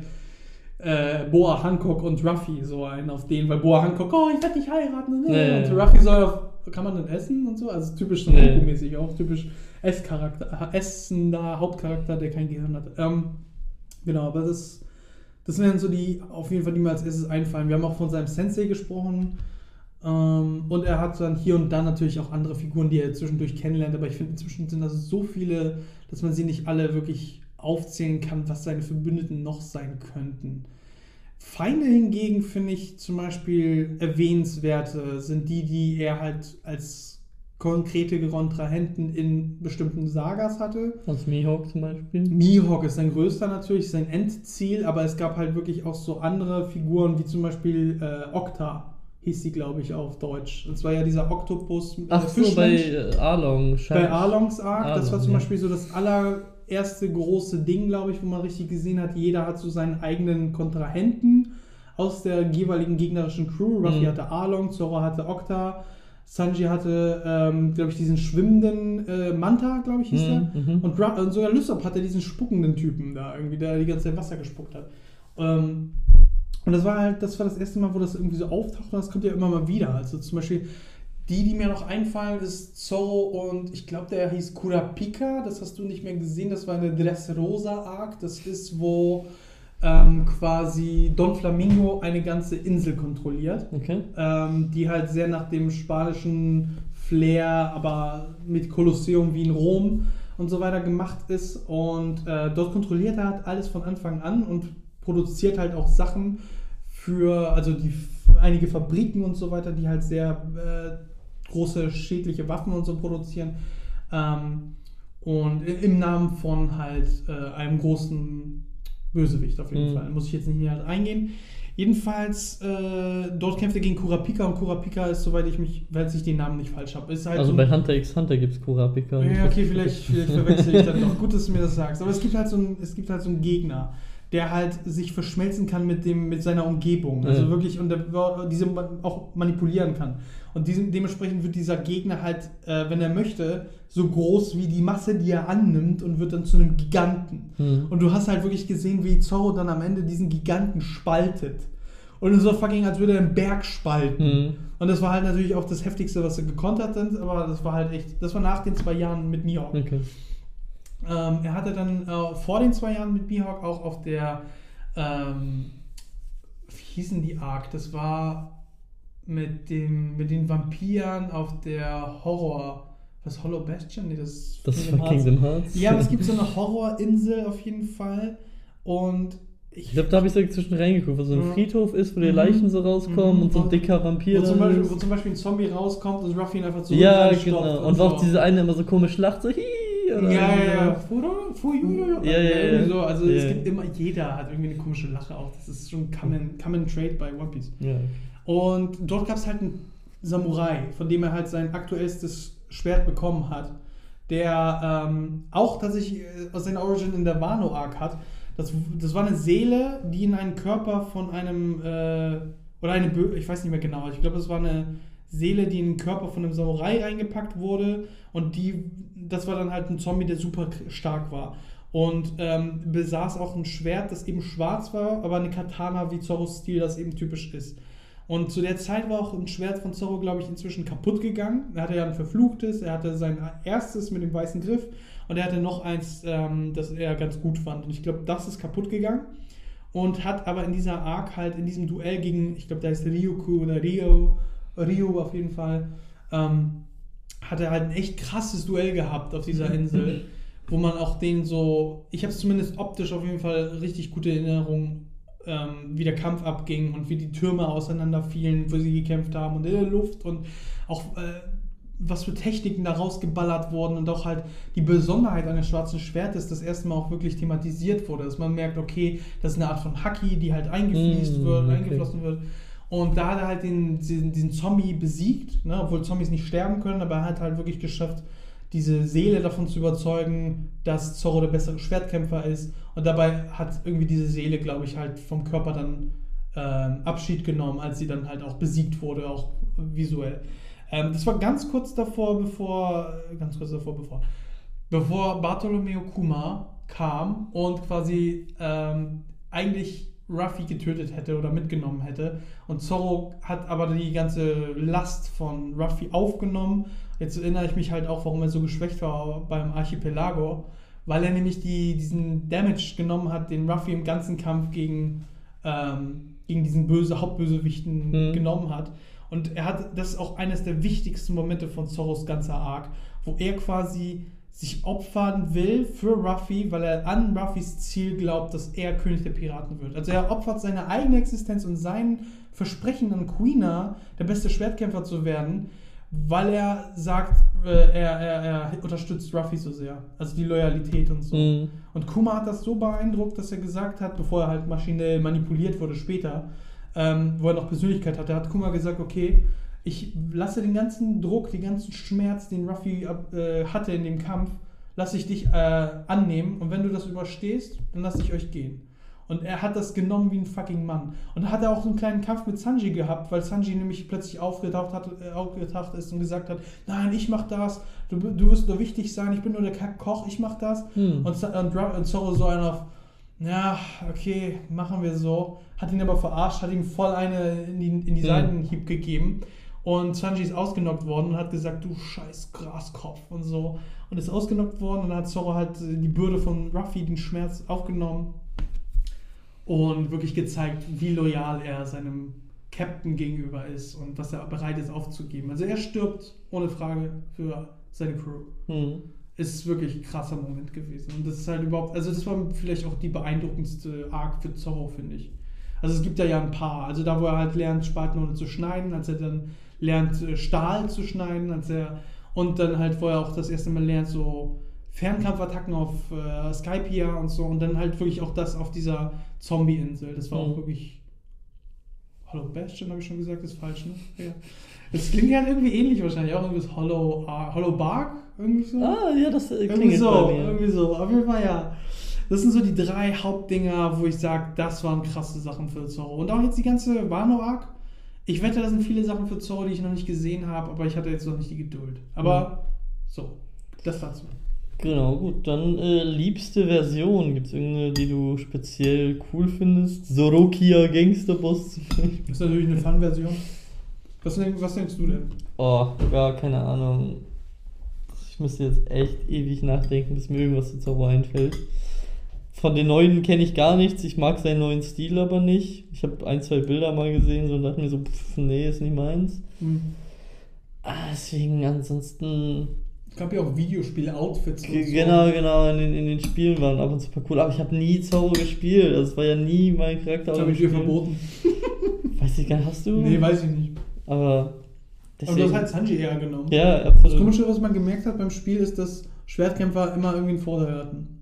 äh, Boa Hancock und Ruffy, so einen auf den, weil Boa Hancock, oh, ich werde dich heiraten. Nee. Und Ruffy soll auf, kann man denn essen und so? Also typisch so Nee. mäßig auch, typisch Esscharakter, essender Hauptcharakter, der kein Gehirn hat. Ähm, genau, aber das, das wären so die, auf jeden Fall, die mir als erstes einfallen. Wir haben auch von seinem Sensei gesprochen. Ähm, und er hat dann hier und da natürlich auch andere Figuren, die er zwischendurch kennenlernt. Aber ich finde, inzwischen sind das so viele, dass man sie nicht alle wirklich aufzählen kann, was seine Verbündeten noch sein könnten. Feinde hingegen finde ich zum Beispiel erwähnenswerte sind die, die er halt als konkrete Kontrahenten in bestimmten Sagas hatte. Aus Mihawk zum Beispiel. Mihawk ist sein größter natürlich, sein Endziel, aber es gab halt wirklich auch so andere Figuren, wie zum Beispiel äh, Okta, hieß sie, glaube ich, auf Deutsch. Und zwar ja dieser Oktopus äh, Ach so, bei Fischmensch. äh, Arlong. Bei Arlongs Arc, das war Arlong, zum ja. Beispiel so das allererste große Ding, glaube ich, wo man richtig gesehen hat, jeder hat so seinen eigenen Kontrahenten aus der jeweiligen gegnerischen Crew. Ruffy Mhm. hatte Arlong, Zoro hatte Okta, Sanji hatte, ähm, glaube ich, diesen schwimmenden äh, Manta, glaube ich, hieß der. Mhm, mhm. Und, und sogar Lysop hatte diesen spuckenden Typen da irgendwie, der die ganze Zeit Wasser gespuckt hat. Ähm, und das war halt, das war das erste Mal, wo das irgendwie so auftaucht und das kommt ja immer mal wieder. Also zum Beispiel, die, die mir noch einfallen, ist Zorro und ich glaube, der hieß Kurapika, das hast du nicht mehr gesehen, das war eine Dressrosa-Arc, das ist, wo ähm, quasi Don Flamingo eine ganze Insel kontrolliert Okay. ähm, die halt sehr nach dem spanischen Flair, aber mit Kolosseum wie in Rom und so weiter gemacht ist. Und äh, dort kontrolliert er halt alles von Anfang an und produziert halt auch Sachen für, also die einige Fabriken und so weiter, die halt sehr äh, große schädliche Waffen und so produzieren. Ähm, und im Namen von halt äh, einem großen Bösewicht auf jeden Mhm. Fall. Muss ich jetzt nicht näher eingehen. Jedenfalls, äh, dort kämpft er gegen Kurapika und Kurapika ist, soweit ich mich, weil ich den Namen nicht falsch habe, ist halt Also so bei Hunter x Hunter gibt es Kurapika. ja, okay, vielleicht, vielleicht verwechsel ich dann noch. Gut, dass du mir das sagst. Aber es gibt halt so einen, es gibt halt so einen Gegner, der halt sich verschmelzen kann mit, dem, mit seiner Umgebung. Also Ja. wirklich, und der diese auch manipulieren kann. Und diesem, dementsprechend wird dieser Gegner halt, äh, wenn er möchte, so groß wie die Masse, die er annimmt und wird dann zu einem Giganten. Hm. Und du hast halt wirklich gesehen, wie Zorro dann am Ende diesen Giganten spaltet. Und so fucking, als würde er einen Berg spalten. Hm. Und das war halt natürlich auch das Heftigste, was sie gekontert sind, aber das war halt echt, das war nach den zwei Jahren mit Mihawk. Okay. Ähm, er hatte dann äh, vor den zwei Jahren mit Mihawk auch auf der, ähm, wie hießen die Arc? Das war mit, dem, mit den Vampiren auf der Horror, was Hollow Bastion? Nee, das Das Kingdom war Hearts. Kingdom Hearts. Ja, aber es gibt so eine Horrorinsel auf jeden Fall. Und ich, Ich glaube, da habe ich so zwischen reingeguckt, wo so ein Ja. Friedhof ist, wo die Mhm. Leichen so rauskommen Mhm. und so ein Und- dicker Vampir. wo, zum Beispiel, wo zum Beispiel ein Zombie rauskommt und Ruffy ihn einfach so ja, genau. Und wo auch diese eine immer so komisch lacht, so hi. Ja, oder ja, ja. so. Furo, Ja, ja, ja. so. Also Ja. es gibt immer, jeder hat irgendwie eine komische Lache auch. Das ist schon common, common Trade bei One Piece. Ja. Und dort gab es halt einen Samurai, von dem er halt sein aktuellstes Schwert bekommen hat, der ähm, auch tatsächlich äh, aus seiner Origin in der Wano Arc hat. Das, das war eine Seele, die in einen Körper von einem äh, Oder eine, Bö ich weiß nicht mehr genau, ich glaube, es war eine Seele, die in den Körper von einem Samurai reingepackt wurde und die, das war dann halt ein Zombie, der super stark war. Und ähm, besaß auch ein Schwert, das eben schwarz war, aber eine Katana wie Zorros Stil das eben typisch ist. Und zu der Zeit war auch ein Schwert von Zorro, glaube ich, inzwischen kaputt gegangen. Er hatte ja ein verfluchtes, er hatte sein erstes mit dem weißen Griff und er hatte noch eins, ähm, das er ganz gut fand. Und ich glaube, das ist kaputt gegangen. Und hat aber in dieser Arc halt, in diesem Duell gegen, ich glaube, da ist Ryuku oder Rio, Rio auf jeden Fall, ähm, hat er halt ein echt krasses Duell gehabt auf dieser Insel, wo man auch den so, ich habe es zumindest optisch auf jeden Fall richtig gute Erinnerungen ähm, wie der Kampf abging und wie die Türme auseinanderfielen, wo sie gekämpft haben und in der Luft und auch äh, was für Techniken da rausgeballert wurden und auch halt die Besonderheit eines schwarzen Schwertes das erste Mal auch wirklich thematisiert wurde, dass man merkt, okay, das ist eine Art von Haki, die halt eingefließt Mm, wird, okay. eingeflossen wird. Und da hat er halt den, diesen, diesen Zombie besiegt, ne, obwohl Zombies nicht sterben können, aber er hat halt wirklich geschafft, diese Seele davon zu überzeugen, dass Zorro der bessere Schwertkämpfer ist. Und dabei hat irgendwie diese Seele, glaube ich, halt vom Körper dann ähm, Abschied genommen, als sie dann halt auch besiegt wurde, auch visuell. Ähm, das war ganz kurz davor, bevor, ganz kurz davor, bevor, bevor Bartolomeo Kuma kam und quasi ähm, eigentlich Ruffy getötet hätte oder mitgenommen hätte. Und Zorro hat aber die ganze Last von Ruffy aufgenommen. Jetzt erinnere ich mich halt auch, warum er so geschwächt war beim Archipelago, weil er nämlich die, diesen Damage genommen hat, den Ruffy im ganzen Kampf gegen, ähm, gegen diesen böse Hauptbösewichten Mhm. genommen hat. Und er hat, das ist auch eines der wichtigsten Momente von Zorros ganzer Arc, wo er quasi sich opfern will für Ruffy, weil er an Ruffys Ziel glaubt, dass er König der Piraten wird. Also er opfert seine eigene Existenz und sein Versprechen an Quina, der beste Schwertkämpfer zu werden, weil er sagt, äh, er, er, er unterstützt Ruffy so sehr. Also die Loyalität und so. Mhm. Und Kuma hat das so beeindruckt, dass er gesagt hat, bevor er halt maschinell manipuliert wurde später, ähm, wo er noch Persönlichkeit hatte, hat Kuma gesagt, okay, ich lasse den ganzen Druck, den ganzen Schmerz, den Ruffy äh, hatte in dem Kampf, lasse ich dich äh, annehmen und wenn du das überstehst, dann lasse ich euch gehen. Und er hat das genommen wie ein fucking Mann. Und da hat er auch so einen kleinen Kampf mit Sanji gehabt, weil Sanji nämlich plötzlich aufgetaucht, hat, äh, aufgetaucht ist und gesagt hat, nein, ich mach das, du, du wirst nur wichtig sein, ich bin nur der Kack Koch, ich mach das. Hm. Und, und, und Zorro so einen auf, ja, okay, machen wir so. Hat ihn aber verarscht, hat ihm voll eine in die, in die Hm. Seitenhieb gegeben. Und Sanji ist ausgenockt worden und hat gesagt, du scheiß Graskopf und so. Und ist ausgenockt worden und dann hat Zorro halt die Bürde von Ruffy, den Schmerz aufgenommen und wirklich gezeigt, wie loyal er seinem Captain gegenüber ist und was er bereit ist aufzugeben. Also er stirbt ohne Frage für seine Crew Hm. ist wirklich ein krasser Moment gewesen. Und das ist halt überhaupt, also das war vielleicht auch die beeindruckendste Arc für Zorro, finde ich. Also es gibt da ja ein paar. Also da, wo er halt lernt, Spatenrolle zu schneiden, als er dann lernt, äh, Stahl zu schneiden, als er und dann halt, wo er auch das erste Mal lernt, so Fernkampfattacken auf äh, Skypia und so und dann halt wirklich auch das auf dieser Zombie-Insel. Das war auch Mhm. wirklich. Hollow Bastion habe ich schon gesagt, ist falsch, ne? Ja. Das klingt halt irgendwie ähnlich wahrscheinlich, auch irgendwie das Hollow, Ar- Hollow Bark, irgendwie so. Ah, ja, das äh, Irgendwie so, irgendwie so. Auf jeden Fall ja. Das sind so die drei Hauptdinger, wo ich sage, das waren krasse Sachen für Zorro. Und auch jetzt die ganze Wano-Arc. Ich wette, das sind viele Sachen für Zorro, die ich noch nicht gesehen habe, aber ich hatte jetzt noch nicht die Geduld. Aber so, das dazu. Genau, gut. Dann äh, liebste Version. Gibt es irgendeine, die du speziell cool findest? Sorokia Gangsterboss. Das ist natürlich eine Fun-Version. Was, denk, was denkst du denn? oh, ja, keine Ahnung. Ich müsste jetzt echt ewig nachdenken, bis mir irgendwas zu Zorro einfällt. Von den neuen kenne ich gar nichts. Ich mag seinen neuen Stil aber nicht. Ich habe ein, zwei Bilder mal gesehen so und dachte mir so, pff, nee, ist nicht meins. Hm. Ah, deswegen ansonsten Es gab ja auch Ge- so. Genau, genau, in den, in den Spielen waren ab und zu paar cool, aber ich habe nie Zorro gespielt. Also es war ja nie mein Charakter. Das habe ich dir verboten. Weiß ich gar nicht, hast du? Nee, weiß ich nicht. Aber Aber deswegen. du hast halt Sanji eher genommen. ja, Das absolut. Komische, was man gemerkt hat beim Spiel, ist, dass Schwertkämpfer immer irgendwie einen Vorteil hatten.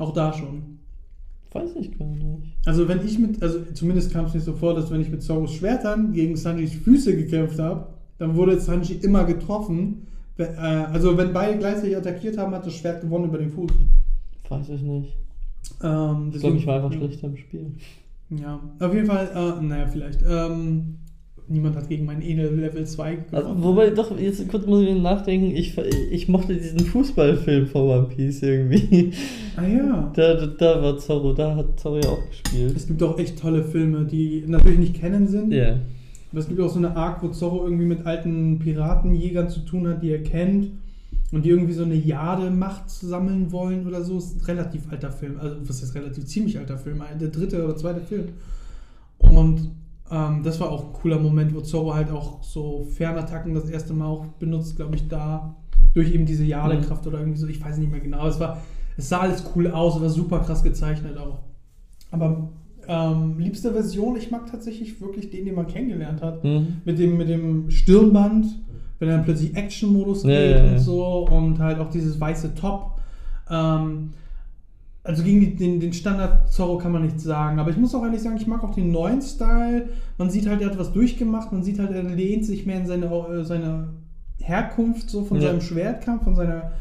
Auch da schon. Weiß ich gar nicht. Also wenn ich mit, also zumindest kam es mir so vor, dass wenn ich mit Zorros Schwertern gegen Sanjis Füße gekämpft habe, dann wurde Sanji immer getroffen. Äh, Also wenn beide gleichzeitig attackiert haben, hat das Schwert gewonnen über den Fuß. Weiß ich nicht. Ähm, Ich glaube, ich war einfach schlechter im Spiel. Ja, auf jeden Fall, äh, naja, vielleicht. Ähm, niemand hat gegen meinen Enel Level 2 gewonnen. Also, wobei, doch, jetzt kurz muss ich nachdenken, ich, ich mochte diesen Fußballfilm von One Piece irgendwie. Ah ja. Da, da, da war Zorro, da hat Zorro ja auch gespielt. Es gibt auch echt tolle Filme, die natürlich nicht kennen sind. Ja. Aber es gibt auch so eine Arc, wo Zorro irgendwie mit alten Piratenjägern zu tun hat, die er kennt. Und die irgendwie so eine Jade-Macht sammeln wollen oder so. Ist ein relativ alter Film. Also, was ist relativ ziemlich alter Film? Der dritte oder zweite Film. Und ähm, das war auch ein cooler Moment, wo Zorro halt auch so Fernattacken das erste Mal auch benutzt, glaube ich, da. Durch eben diese Jade-Kraft oder irgendwie so. Ich weiß nicht mehr genau. Es, war, es sah alles cool aus, es war super krass gezeichnet auch. Aber ähm, liebste Version, ich mag tatsächlich wirklich den, den man kennengelernt hat. Mhm. Mit dem, mit dem Stirnband, wenn er dann plötzlich Action-Modus Ja, geht ja, ja. und so und halt auch dieses weiße Top. Ähm, also gegen den, den Standard Zorro kann man nichts sagen, aber ich muss auch ehrlich sagen, ich mag auch den neuen Style. Man sieht halt, er hat was durchgemacht, man sieht halt, er lehnt sich mehr in seine, äh, seine Herkunft, so von Ja. seinem Schwertkampf, von seiner,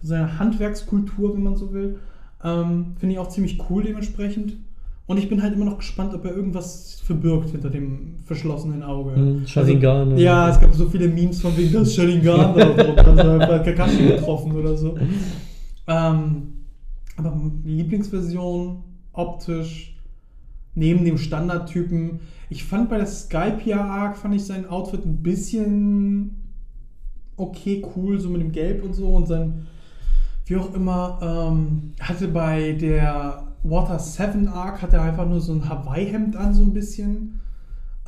von seiner Handwerkskultur, wenn man so will. Ähm, Finde ich auch ziemlich cool dementsprechend. Und ich bin halt immer noch gespannt, ob er irgendwas verbirgt hinter dem verschlossenen Auge. Mhm, Sharingan oder ja, es gab so viele Memes von wegen das Sharingan da drauf, dann hat Kakashi getroffen oder so. Ähm, aber Lieblingsversion, optisch, neben dem Standardtypen. Ich fand bei der Skypia Arc, fand ich sein Outfit ein bisschen okay, cool, so mit dem Gelb und so und sein, wie auch immer, ähm, hatte bei der Water 7 Arc, hat er einfach nur so ein Hawaii-Hemd an, so ein bisschen.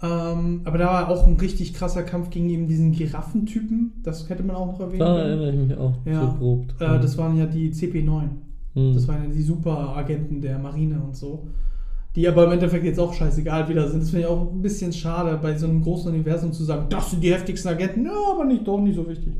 Ähm, aber da war auch ein richtig krasser Kampf gegen eben diesen Giraffentypen. Das hätte man auch noch erwähnen Da erinnere ich mich auch Ja. so grob. Äh, das waren ja die CP9. Mhm. Das waren ja die Superagenten der Marine und so. Die aber im Endeffekt jetzt auch scheißegal wieder sind. Das finde ich auch ein bisschen schade, bei so einem großen Universum zu sagen, das sind die heftigsten Agenten. Ja, aber nicht, doch nicht so wichtig.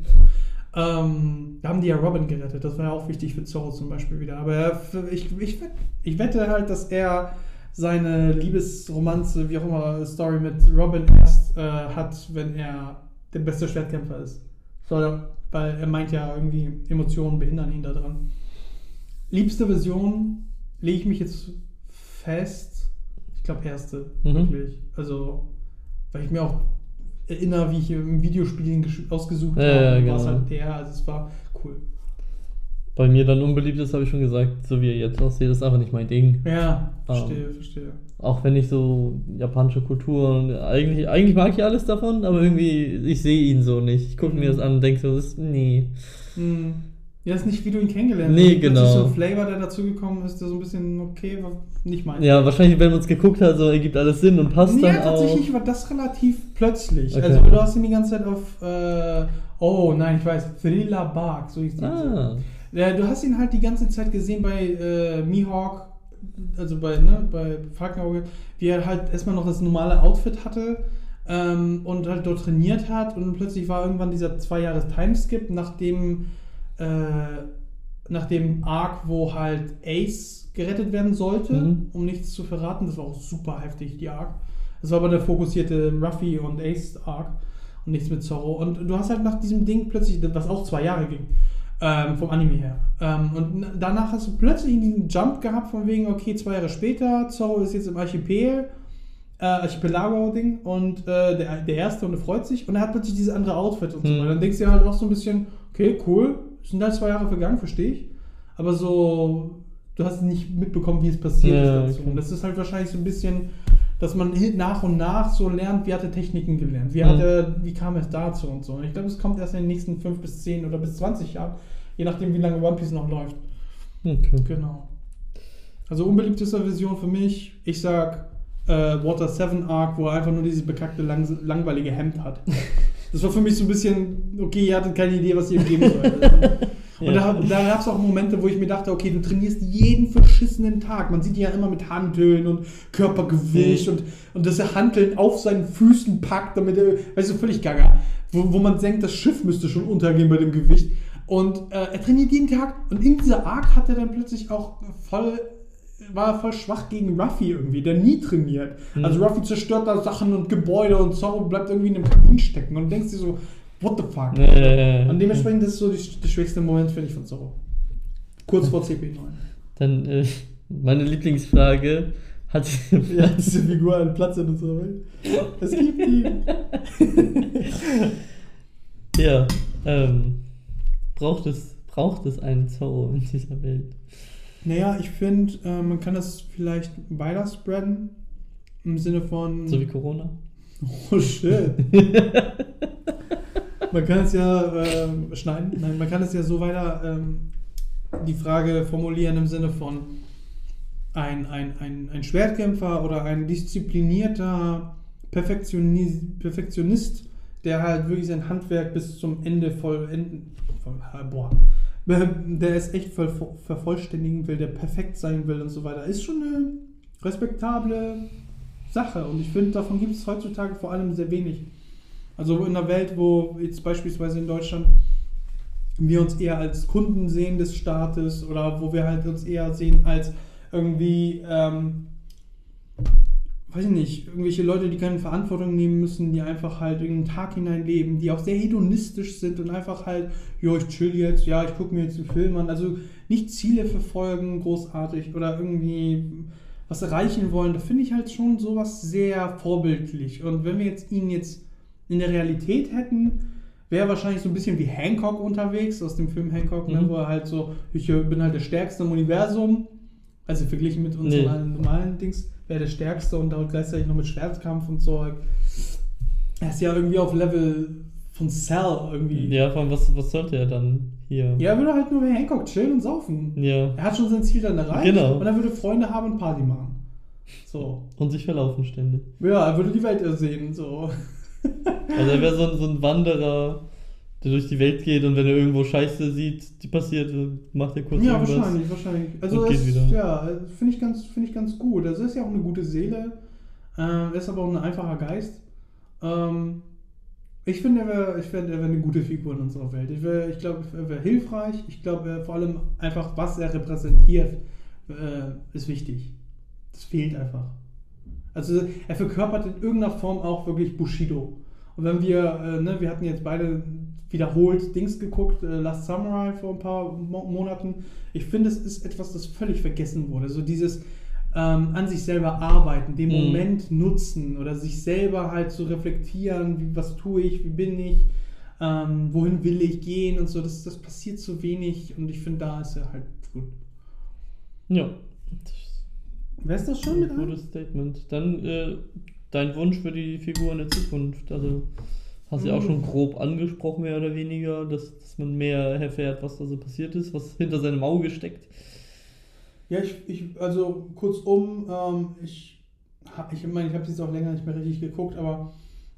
Ähm, da haben die ja Robin gerettet. Das war ja auch wichtig für Zorro zum Beispiel wieder. Aber er, ich, ich, ich wette halt, dass er seine Liebesromanze, wie auch immer, Story mit Robin erst äh, hat, wenn er der beste Schwertkämpfer ist. So, weil er meint ja irgendwie, Emotionen behindern ihn daran. Liebste Version lege ich mich jetzt fest. Ich glaube, erste, Mhm. wirklich. Also, weil ich mir auch erinnere, wie ich im Videospielen gesch- ausgesucht Ja, habe, ja, war es genau. halt der. Also, es war cool. Bei mir dann unbeliebt ist, habe ich schon gesagt, so wie er jetzt aussieht, ist einfach nicht mein Ding. Ja, Ähm. verstehe, verstehe. Auch wenn ich so japanische Kultur und eigentlich, eigentlich mag ich alles davon, aber irgendwie, ich sehe ihn so nicht. Ich gucke mir Mhm. das an und denke so, das ist, nee. Hm. Ja, ist nicht, wie du ihn kennengelernt Nee, hast. Plötzlich genau. so ein Flavor, der dazugekommen ist, der so ein bisschen, okay, war nicht mein. Ja, wahrscheinlich, wenn man es geguckt hat, so ergibt alles Sinn und passt ja, dann auch. tatsächlich war das relativ plötzlich. Okay. Also du hast ihn die ganze Zeit auf, äh, oh nein, ich weiß, Thriller Bark, so hieß die. Ah, Ja, du hast ihn halt die ganze Zeit gesehen bei äh, Mihawk, also bei, ne, bei Falkenauge, wie er halt erstmal noch das normale Outfit hatte ähm, und halt dort trainiert hat und plötzlich war irgendwann dieser zwei Jahres Timeskip, nachdem äh, nach dem Arc, wo halt Ace gerettet werden sollte, Mhm. um nichts zu verraten. Das war auch super heftig, die Arc. Das war aber der fokussierte Ruffy und Ace Arc und nichts mit Zorro. Und du hast halt nach diesem Ding plötzlich, was auch zwei Jahre ging, ähm, vom Anime her. Ähm, und danach hast du plötzlich diesen Jump gehabt von wegen, okay, zwei Jahre später, Zorro ist jetzt im Archipel, äh, Archipelago-Ding und äh, der, der Erste und er freut sich und er hat plötzlich dieses andere Outfit und so Hm. weiter. Dann denkst du halt auch so ein bisschen, okay, cool, sind halt zwei Jahre vergangen, verstehe ich. Aber so, du hast nicht mitbekommen, wie es passiert Ja, ist dazu. okay. Und das ist halt wahrscheinlich so ein bisschen, dass man nach und nach so lernt, wie hat er Techniken gelernt, wie, hat Mhm. er, wie kam es dazu und so. Und ich glaube, es kommt erst in den nächsten fünf bis zehn oder bis 20 Jahren, je nachdem, wie lange One Piece noch läuft. okay. Genau. Also unbeliebteste Version für mich, ich sag äh, Water 7 Arc, wo er einfach nur dieses bekackte, lang langweilige Hemd hat. Das war für mich so ein bisschen, okay, ihr hattet keine Idee, was ihr geben sollt. Und Ja. da, da gab es auch Momente, wo ich mir dachte, okay, du trainierst jeden verschissenen Tag. Man sieht ihn ja immer mit Hanteln und Körpergewicht Mhm. und, und dass er Hanteln auf seinen Füßen packt, damit er, weißt du, völlig gaga. Wo, wo man denkt, das Schiff müsste schon untergehen bei dem Gewicht. Und äh, er trainiert jeden Tag und in dieser Arc hat er dann plötzlich auch voll, war voll schwach gegen Ruffy irgendwie, der nie trainiert. Mhm. Also Ruffy zerstört da Sachen und Gebäude und Zorro bleibt irgendwie in einem Kamin stecken und denkst dir so, what the fuck? Ja. Und dementsprechend, das ist so die, der schwächste Moment, finde ich, von Zorro. Kurz vor CP9. Dann äh, meine Lieblingsfrage: Hat sie Ja, diese Figur einen Platz in unserer Welt. Es gibt ihn. Ja, ähm, braucht es, braucht es einen Zorro in dieser Welt? Naja, ich finde, äh, man kann das vielleicht weiter spreaden. Im Sinne von. So wie Corona? Oh shit. man kann es ja ähm, schneiden. Nein, man kann es ja so weiter ähm, die Frage formulieren im Sinne von ein, ein, ein, ein Schwertkämpfer oder ein disziplinierter Perfektionis Perfektionist, der halt wirklich sein Handwerk bis zum Ende vollenden. Voll, boah. Der es echt voll, vervollständigen will, der perfekt sein will und so weiter, ist schon eine respektable Sache. Und ich finde, davon gibt es heutzutage vor allem sehr wenig. Also in einer Welt, wo jetzt beispielsweise in Deutschland wir uns eher als Kunden sehen des Staates oder wo wir halt uns eher sehen als irgendwie, ähm, weiß ich nicht, irgendwelche Leute, die keine Verantwortung nehmen müssen, die einfach halt in den Tag hinein leben, die auch sehr hedonistisch sind und einfach halt, ja, ich chill jetzt, ja, ich gucke mir jetzt einen Film an. Also nicht Ziele verfolgen, großartig oder irgendwie was erreichen wollen, da finde ich halt schon sowas sehr vorbildlich. Und wenn wir jetzt ihn jetzt in der Realität hätten, wäre wahrscheinlich so ein bisschen wie Hancock unterwegs aus dem Film Hancock, ne, mhm. ne, wo er halt so, ich bin halt der Stärkste im Universum. Also verglichen mit unseren nee. normalen Dings, wäre der Stärkste und auch gleichzeitig noch mit Schwertkampf und so. Er ist ja irgendwie auf Level von Cell irgendwie. Ja, allem, was, was sollte er dann hier? Ja, er würde halt nur bei Hancock chillen und saufen. Ja. Er hat schon sein Ziel dann erreicht. Genau. Und er würde Freunde haben und Party machen. So. Und sich verlaufen ständig. Ja, er würde die Welt ersehen, so. Also er wäre so, so ein Wanderer, der durch die Welt geht und wenn er irgendwo Scheiße sieht, die passiert, macht er kurz Ja, wahrscheinlich, wahrscheinlich. Also es, ja, finde ich, ganz, find ich ganz gut. Also er ist ja auch eine gute Seele. Er ist aber auch ein einfacher Geist. Ähm, ich finde, er wäre find, wär eine gute Figur in unserer Welt. Ich, ich glaube, er wäre hilfreich. Ich glaube, vor allem einfach, was er repräsentiert, äh, ist wichtig. Das fehlt einfach. Also er verkörpert in irgendeiner Form auch wirklich Bushido. Und wenn wir, äh, ne, wir hatten jetzt beide wiederholt Dings geguckt, äh, Last Samurai vor ein paar Mo Monaten. Ich finde, es ist etwas, das völlig vergessen wurde. So dieses ähm, an sich selber arbeiten, den mhm. Moment nutzen oder sich selber halt zu so reflektieren, wie, was tue ich, wie bin ich, ähm, wohin will ich gehen und so. Das, das passiert zu wenig und ich finde, da ist er halt gut. Ja. Wer ist das schon mit einem? Gutes Statement. Dann äh, dein Wunsch für die Figur in der Zukunft. Also hast du ja auch schon grob angesprochen, mehr oder weniger, dass, dass man mehr erfährt, was da so passiert ist, was hinter seinem Auge steckt. Ja, ich, ich also kurzum, ähm, ich, ich meine, ich habe es jetzt auch länger nicht mehr richtig geguckt, aber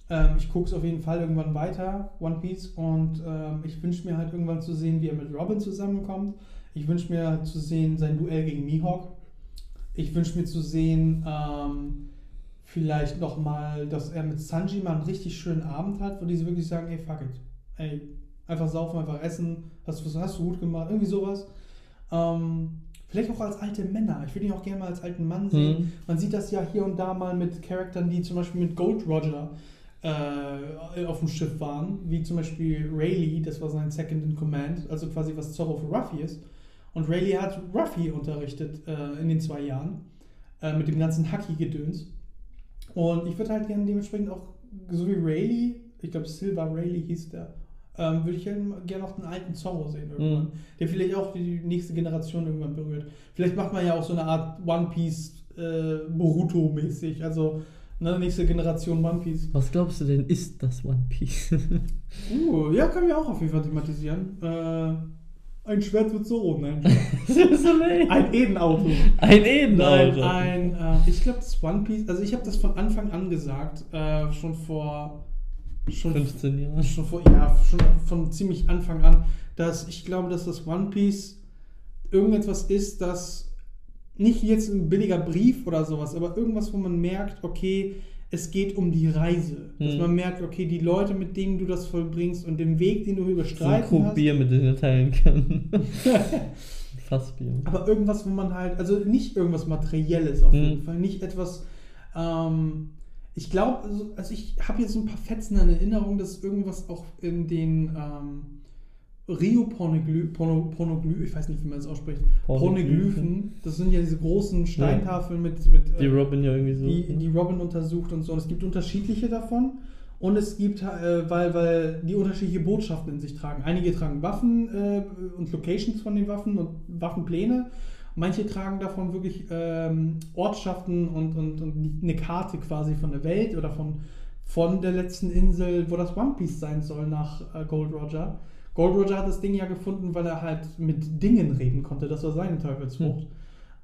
ähm, ich gucke es auf jeden Fall irgendwann weiter, One Piece, und ähm, ich wünsche mir halt irgendwann zu sehen, wie er mit Robin zusammenkommt. Ich wünsche mir halt zu sehen sein Duell gegen Mihawk. Ich wünsche mir zu sehen, ähm, vielleicht nochmal, dass er mit Sanji mal einen richtig schönen Abend hat, wo die wirklich sagen, ey, fuck it. Ey, einfach saufen, einfach essen, hast, was hast du gut gemacht, irgendwie sowas. Ähm, vielleicht auch als alte Männer. Ich würde ihn auch gerne mal als alten Mann sehen. Mhm. Man sieht das ja hier und da mal mit Charakteren, die zum Beispiel mit Gold Roger äh, auf dem Schiff waren, wie zum Beispiel Rayleigh, das war sein Second in Command, also quasi was Zorro für Ruffy ist. Und Rayleigh hat Ruffy unterrichtet äh, in den zwei Jahren äh, mit dem ganzen Haki-Gedöns. Und ich würde halt gerne dementsprechend auch, so wie Rayleigh, ich glaube Silver Rayleigh hieß der, ähm, würde ich gerne noch einen alten Zorro sehen irgendwann, mhm. der vielleicht auch die nächste Generation irgendwann berührt. Vielleicht macht man ja auch so eine Art One Piece äh, Boruto-mäßig, also ne, nächste Generation One Piece. Was glaubst du denn, ist das One Piece? uh, ja, können wir auch auf jeden Fall thematisieren. Äh, ein Schwert wird so nein. ein Edenauto. Ein Edenauto. Nein, ein, äh, ich glaube, das One Piece, also ich habe das von Anfang an gesagt, äh, schon vor schon 15 Jahren. Schon vor, ja, schon von ziemlich Anfang an, dass ich glaube, dass das One Piece irgendetwas ist, das nicht jetzt ein billiger Brief oder sowas, aber irgendwas, wo man merkt, okay, es geht um die Reise. Dass hm. man merkt, okay, die Leute, mit denen du das vollbringst und den Weg, den du überstreiten so hast. Bier, mit dem er teilen kann. Fassbier. Aber irgendwas, wo man halt, also nicht irgendwas Materielles auf jeden hm. Fall, nicht etwas, ähm, ich glaube, also, also, ich habe jetzt ein paar Fetzen in Erinnerung, dass irgendwas auch in den ähm, Rio Pornogly Porno Pornogly ich weiß nicht, wie man es ausspricht. Pornoglyphen. Das sind ja diese großen Steintafeln mit, mit Die äh, Robin ja irgendwie so. die, die Robin untersucht und so. Und es gibt unterschiedliche davon. Und es gibt, äh, weil, weil die unterschiedliche Botschaften in sich tragen. Einige tragen Waffen äh, und Locations von den Waffen und Waffenpläne. Manche tragen davon wirklich ähm, Ortschaften und, und, und eine Karte quasi von der Welt oder von, von der letzten Insel, wo das One Piece sein soll nach äh, Gold Roger. Gold Roger hat das Ding ja gefunden, weil er halt mit Dingen reden konnte. Das war seine Teufelsfrucht.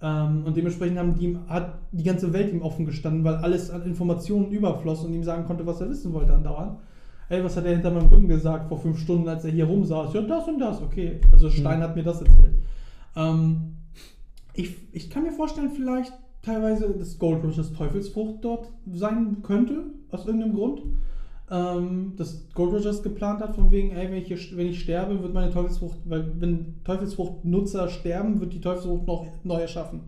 Ähm, und dementsprechend haben die, hat die ganze Welt ihm offen gestanden, weil alles an Informationen überfloss und ihm sagen konnte, was er wissen wollte andauernd. Ey, was hat er hinter meinem Rücken gesagt vor fünf Stunden, als er hier rumsaß? Ja, das und das, okay. Also Stein hat mir das erzählt. Ähm, ich, ich kann mir vorstellen, vielleicht teilweise, dass Gold Rush's Teufelsfrucht dort sein könnte, aus irgendeinem Grund. Ähm, dass Gold Rushers geplant hat, von wegen, ey, wenn ich, hier, wenn ich sterbe, wird meine Teufelsfrucht, weil wenn Teufelsfrucht-Nutzer sterben, wird die Teufelsfrucht noch neu erschaffen.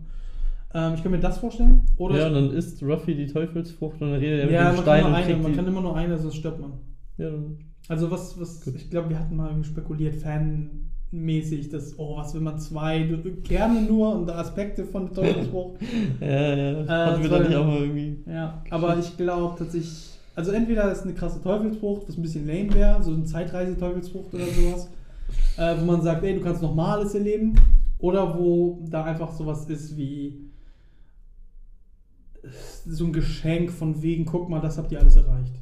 Ähm, ich kann mir das vorstellen. Oder ja, und dann isst Ruffy die Teufelsfrucht und dann redet er mit ja, dem man, Stein kann und eine, man kann immer nur eine, sonst stirbt man. ja, dann, Also was, was Gut. ich glaube, wir hatten mal spekuliert, fanmäßig, dass, oh, was will man zwei Kerne nur und Aspekte von der Teufelsfrucht. ja, ja. Äh, Hatten wir das da war- nicht auch mal irgendwie. ja, aber ich glaube tatsächlich, also entweder ist eine krasse Teufelsfrucht, was ein bisschen lame wäre, so eine Zeitreise-Teufelsfrucht oder sowas, äh, wo man sagt, ey, du kannst nochmal alles erleben, oder wo da einfach sowas ist wie so ein Geschenk von wegen, guck mal, das habt ihr alles erreicht.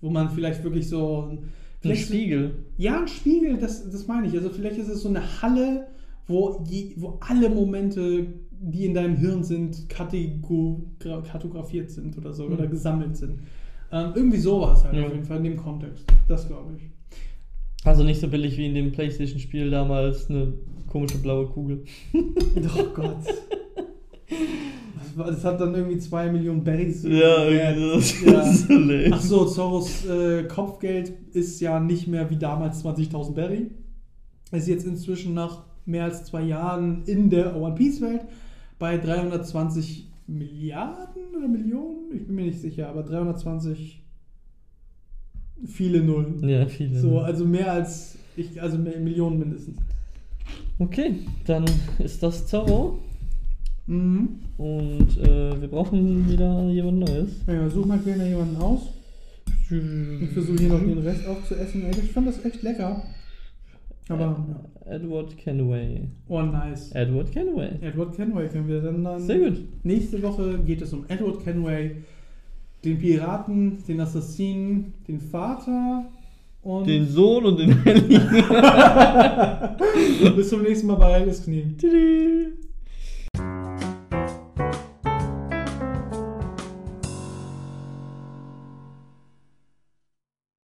Wo man vielleicht wirklich so Ein vielleicht so- Spiegel. ja, ein Spiegel, das, das meine ich. Also vielleicht ist es so eine Halle, wo, je, wo alle Momente, die in deinem Hirn sind, kartografiert sind oder so, Mhm. oder gesammelt sind. Ähm, irgendwie sowas halt Ja. auf jeden Fall in dem Kontext. Das glaube ich. Also nicht so billig wie in dem Playstation-Spiel damals eine komische blaue Kugel. Oh Gott. Das, war, das hat dann irgendwie zwei Millionen Berries. Ja, irgendwie das Ja. ist so lame. Ach so, Zoros äh, Kopfgeld ist ja nicht mehr wie damals 20.000 Berry. Ist jetzt inzwischen nach mehr als zwei Jahren in der One Piece Welt bei 320 Milliarden oder Millionen? Ich bin mir nicht sicher, aber 320 viele Nullen. Ja, viele. So, also mehr als ich, also mehr, Millionen mindestens. Okay, dann ist das Zorro. Mhm. Und äh, wir brauchen wieder jemand Neues. Ja, such mal gerne jemanden aus. Ich versuche hier noch den Rest aufzuessen. Ey, ich fand das echt lecker. Aber, Edward Kenway. oh nice. Edward Kenway. Edward Kenway können wir dann, dann Sehr gut. Nächste Woche geht es um Edward Kenway, den Piraten, den Assassinen, den Vater und Den Sohn und den Heiligen. bis zum nächsten Mal bei Alice Knie. Tschüss.